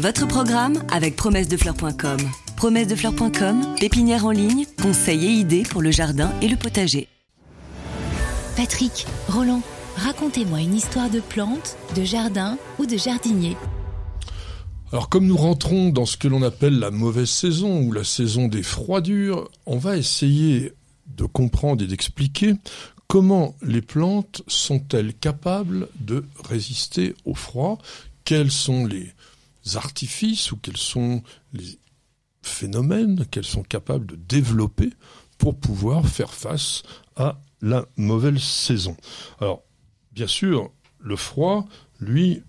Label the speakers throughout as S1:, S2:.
S1: Votre programme avec promessedefleurs.com. Promessedefleurs.com, pépinière en ligne, conseils et idées pour le jardin et le potager.
S2: Patrick, Roland, racontez-moi une histoire de plante, de jardin ou de jardinier.
S3: Alors comme nous rentrons dans ce que l'on appelle la mauvaise saison ou la saison des froidures, on va essayer de comprendre et d'expliquer comment les plantes sont-elles capables de résister au froid, quels sont les artifices ou quels sont les phénomènes qu'elles sont capables de développer pour pouvoir faire face à la mauvaise saison. Alors, bien sûr, le froid, lui,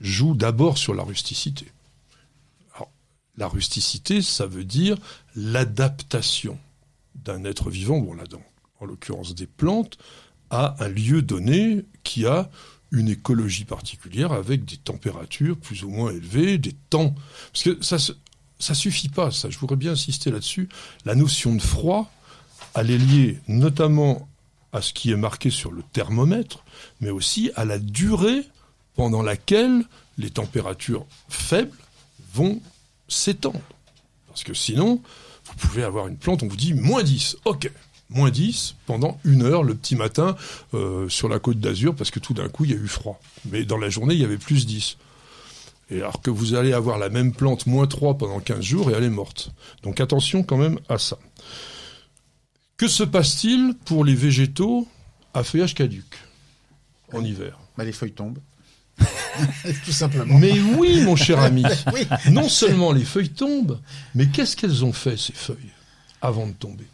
S3: joue d'abord sur la rusticité. La rusticité, ça veut dire l'adaptation d'un être vivant, bon là, en l'occurrence des plantes, à un lieu donné qui a une écologie particulière avec des températures plus ou moins élevées, des temps. Parce que ça ça suffit pas, ça. Je voudrais bien insister là-dessus. La notion de froid, elle est liée notamment à ce qui est marqué sur le thermomètre, mais aussi à la durée pendant laquelle les températures faibles vont s'étendre. Parce que sinon, vous pouvez avoir une plante, on vous dit moins 10, ok, moins 10 pendant une heure le petit matin euh, sur la côte d'Azur, parce que tout d'un coup, il y a eu froid. Mais dans la journée, il y avait plus 10. Et alors que vous allez avoir la même plante moins 3 pendant 15 jours et elle est morte. Donc attention quand même à ça. Que se passe-t-il pour les végétaux à feuillage caduc en hiver?
S4: Bah, Les feuilles tombent. Tout simplement.
S3: Mais oui, mon cher ami. Non seulement les feuilles tombent, mais qu'est-ce qu'elles ont fait, ces feuilles, avant de tomber?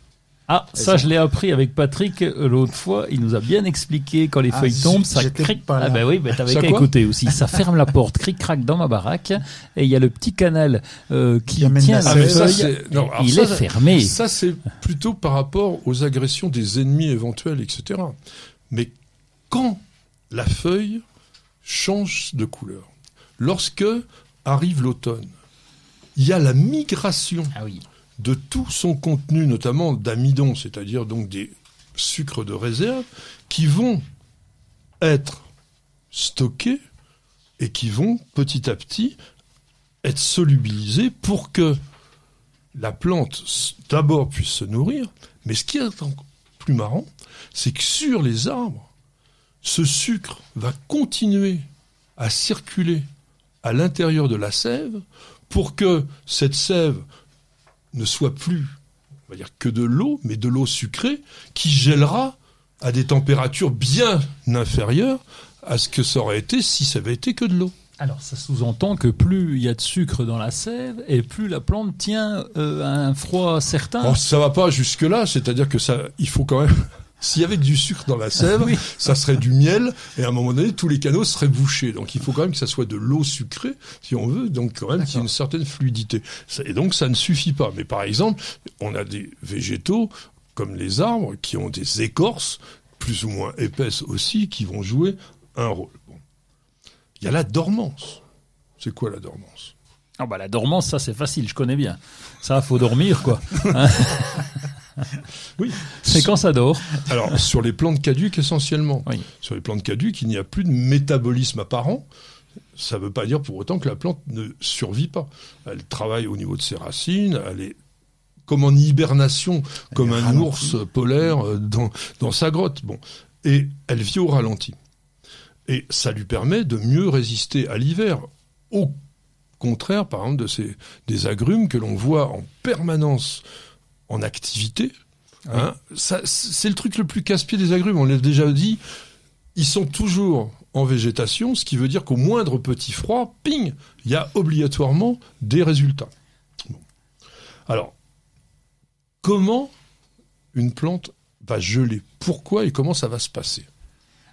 S5: Ah, ça, je l'ai appris avec Patrick euh, l'autre fois. Il nous a bien expliqué quand les ah, feuilles tombent, ça cric. Ah ben oui, ben t'avais qu'à écouter aussi. Ça ferme la porte, cric crac dans ma baraque, et il y a le petit canal euh, qui, tient la, feuille. il est fermé.
S3: Ça, c'est plutôt par rapport aux agressions des ennemis éventuels, etc. Mais quand la feuille change de couleur, lorsque arrive l'automne, il y a la migration.
S5: Ah oui
S3: de tout son contenu, notamment d'amidon, c'est-à-dire donc des sucres de réserve, qui vont être stockés et qui vont petit à petit être solubilisés pour que la plante d'abord puisse se nourrir, mais ce qui est plus marrant, c'est que sur les arbres, ce sucre va continuer à circuler à l'intérieur de la sève pour que cette sève ne soit plus, on va dire, que de l'eau, mais de l'eau sucrée, qui gèlera à des températures bien inférieures à ce que ça aurait été si ça avait été que de l'eau.
S5: Alors ça sous-entend que plus il y a de sucre dans la sève et plus la plante tient euh, un froid certain.
S3: Ça ça va pas jusque là, c'est-à-dire que ça, il faut quand même s'il y avait du sucre dans la sève, ça serait du miel, et à un moment donné, tous les canaux seraient bouchés. Donc il faut quand même que ça soit de l'eau sucrée, si on veut, donc quand même qu'il y ait une certaine fluidité. Et donc ça ne suffit pas. Mais par exemple, on a des végétaux, comme les arbres, qui ont des écorces, plus ou moins épaisses aussi, qui vont jouer un rôle. Il y a la dormance. C'est quoi la dormance?
S5: Ah bah la dormance, ça c'est facile, je connais bien. Ça, faut dormir, quoi.
S3: oui.
S5: C'est quand ça dort
S3: Alors, sur les plantes caduques essentiellement. Sur les plantes caduques, il n'y a plus de métabolisme apparent. Ça ne veut pas dire pour autant que la plante ne survit pas. Elle travaille au niveau de ses racines, elle est comme en hibernation, comme un ours polaire euh, dans, dans sa grotte. Bon. Et elle vit au ralenti. Et ça lui permet de mieux résister à l'hiver. Au contraire, par exemple, de ces, des agrumes que l'on voit en permanence en activité. Hein, c'est le truc le plus casse-pied des agrumes. On l'a déjà dit. Ils sont toujours en végétation, ce qui veut dire qu'au moindre petit froid, ping, il y a obligatoirement des résultats. Alors, comment une plante va geler? Pourquoi et comment ça va se passer?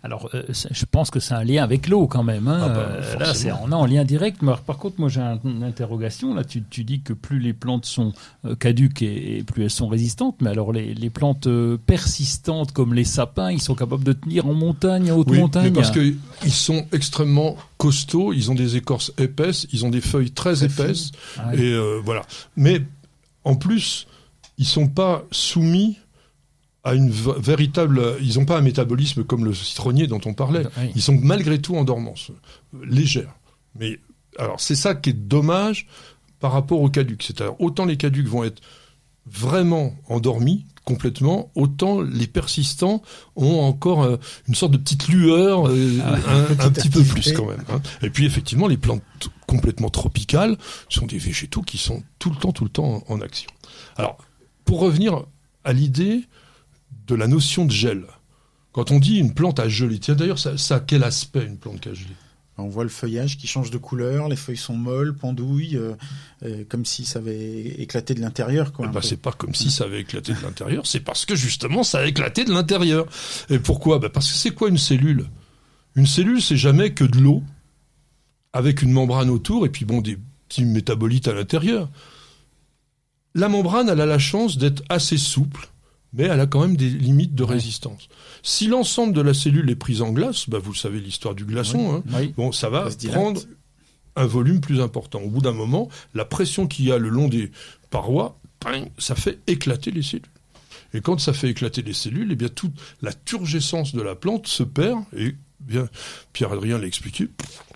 S5: Alors, euh, je pense que c'est un lien avec l'eau quand même. Hein. Ah bah, euh, là, c'est on est en lien direct. Mais par contre, moi, j'ai une interrogation. Là, tu, tu, dis que plus les plantes sont euh, caduques et, plus elles sont résistantes. Mais alors, les, les, plantes persistantes comme les sapins, ils sont capables de tenir en montagne, en haute oui, montagne?
S3: Mais parce qu'ils sont extrêmement costauds. Ils ont des écorces épaisses. Ils ont des feuilles très, épaisses. Ah et voilà. Mais en plus, ils sont pas soumis à une véritable. Ils n'ont pas un métabolisme comme le citronnier dont on parlait. Ils sont malgré tout en dormance, légère. Mais alors c'est ça qui est dommage par rapport aux caducs. C'est-à-dire autant les caducs vont être vraiment endormis complètement, autant les persistants ont encore euh, une sorte de petite lueur, euh, ah un, petit peu plus quand même. Hein. Et puis effectivement, les plantes complètement tropicales sont des végétaux qui sont tout le temps, tout le temps en, action. Alors, pour revenir à l'idée de la notion de gel, quand on dit une plante à geler, tiens d'ailleurs, ça, ça a quel aspect une plante qui a gelé
S4: on voit le feuillage qui change de couleur, les feuilles sont molles, pendouilles, euh, euh, comme si ça avait éclaté de l'intérieur.
S3: Quoi, bah, c'est pas comme si ça avait éclaté de l'intérieur, c'est parce que justement ça a éclaté de l'intérieur. Et pourquoi? Bah Parce que c'est quoi une cellule? Une cellule, c'est jamais que de l'eau, avec une membrane autour, et puis bon, des petits métabolites à l'intérieur. La membrane, elle a la chance d'être assez souple, mais elle a quand même des limites de résistance. Si l'ensemble de la cellule est prise en glace, bah vous savez l'histoire du glaçon, hein, bon, ça va prendre un volume plus important. Au bout d'un moment, la pression qu'il y a le long des parois, ça fait éclater les cellules. Et quand ça fait éclater les cellules, eh bien toute la turgescence de la plante se perd et bien Pierre-Adrien l'a expliqué,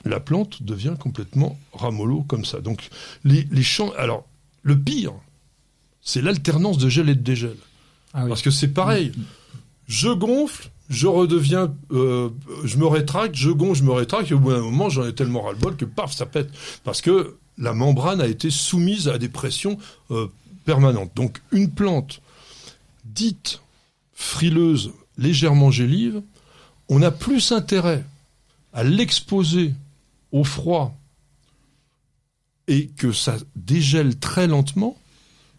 S3: la plante devient complètement ramollo comme ça. Donc les, les champs, alors le pire, c'est l'alternance de gel et de dégel. Ah Parce que c'est pareil. Je gonfle, je redeviens, euh, je me rétracte, je gonfle, je me rétracte, et au bout d'un moment, j'en ai tellement ras-le-bol que paf, ça pète. Parce que la membrane a été soumise à des pressions euh, permanentes. Donc une plante dite frileuse, légèrement gélive, on a plus intérêt à l'exposer au froid et que ça dégèle très lentement,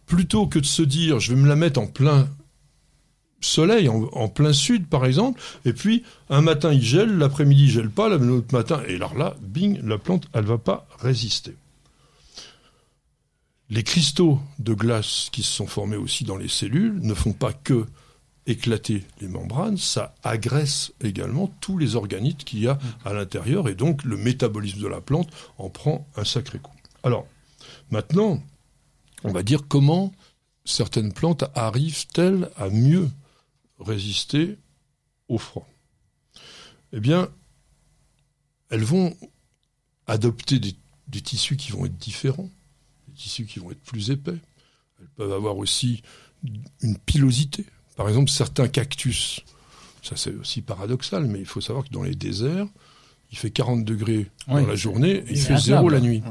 S3: plutôt que de se dire je vais me la mettre en plein soleil en, plein sud par exemple, et puis un matin il gèle, l'après-midi il gèle pas, l'autre matin, et alors là, bing, la plante elle va pas résister. Les cristaux de glace qui se sont formés aussi dans les cellules ne font pas que éclater les membranes, ça agresse également tous les organites qu'il y a à l'intérieur et donc le métabolisme de la plante en prend un sacré coup. Alors, maintenant, on va dire comment certaines plantes arrivent-elles à mieux résister au froid Eh bien, elles vont adopter des, tissus qui vont être différents, des tissus qui vont être plus épais. Elles peuvent avoir aussi une pilosité. Par exemple, certains cactus, ça c'est aussi paradoxal, mais il faut savoir que dans les déserts, il fait 40 degrés dans la journée et il fait zéro la nuit.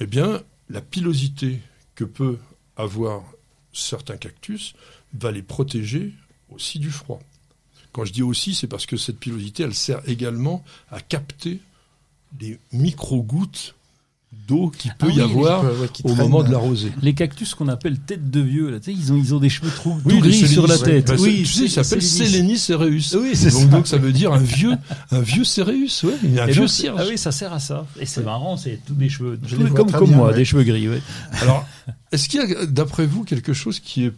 S3: Eh bien, la pilosité que peut avoir certains cactus va les protéger aussi du froid. Quand je dis aussi, c'est parce que cette pilosité, elle sert également à capter les micro-gouttes d'eau qui peut ah y avoir au moment de la rosée.
S5: Les cactus qu'on appelle tête de vieux, là, ils, ont, ils ont des cheveux trop gris sur la tête.
S3: Bah, oui, tu sais, il s'appelle Sélénis cereus. Oui, donc, donc ça veut dire un vieux, un vieux céréus, ouais, un vieux
S5: Ah oui, ça sert à ça. Et c'est marrant, c'est tous des cheveux, comme, comme moi, des cheveux gris.
S3: Alors, est-ce qu'il y a, d'après vous, quelque chose qui est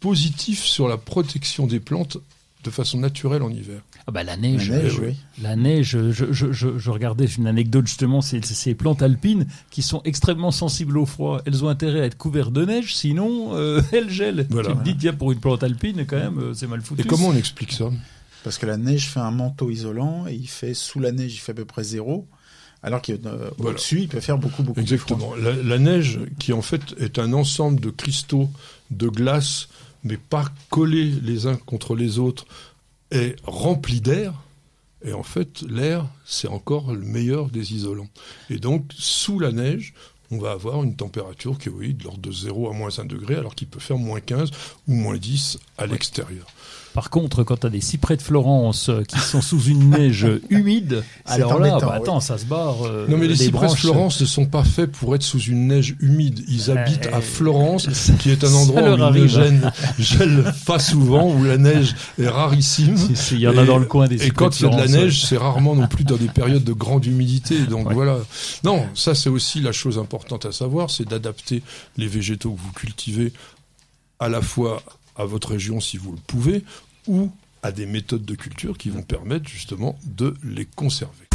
S3: positif sur la protection des plantes de façon naturelle en hiver.
S5: Ah bah la neige, la neige, oui. la neige je, je, je, je, regardais une anecdote justement, c'est ces plantes alpines qui sont extrêmement sensibles au froid. Elles ont intérêt à être couvertes de neige, sinon euh, elles gèlent. Voilà. Tu te dis, tiens, pour une plante alpine, quand même, euh, c'est mal foutu.
S3: Et comment on explique ça?
S4: Parce que la neige fait un manteau isolant et il fait sous la neige, il fait à peu près zéro. Alors qu'au-dessus, il peut faire beaucoup, beaucoup
S3: Exactement. La, la, neige, qui en fait est un ensemble de cristaux de glace mais pas collés les uns contre les autres, est rempli d'air. Et en fait, l'air, c'est encore le meilleur des isolants. Et donc, sous la neige, on va avoir une température qui est oui, de l'ordre de 0 à moins 1 degré, alors qu'il peut faire moins 15 ou moins 10 à l'extérieur.
S5: Par contre, quand tu as des cyprès de Florence euh, qui sont sous une neige humide, alors là, bah, attends, ça se barre. Euh,
S3: non, mais les cyprès de Florence ne sont pas faits pour être sous une neige humide. Ils habitent à Florence, qui est un endroit où il ne gèle, pas souvent, où la neige est rarissime.
S5: Il y en a dans le coin des
S3: Et quand il y a de la neige, c'est rarement non plus dans des périodes de grande humidité. Donc voilà. Non, ça c'est aussi la chose importante à savoir, c'est d'adapter les végétaux que vous cultivez à la fois à votre région si vous le pouvez, ou à des méthodes de culture qui vont permettre justement de les conserver.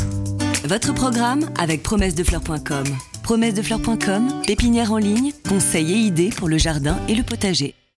S1: Votre programme avec promessedefleurs.com. Promessedefleurs.com, pépinière en ligne, conseils et idées pour le jardin et le potager.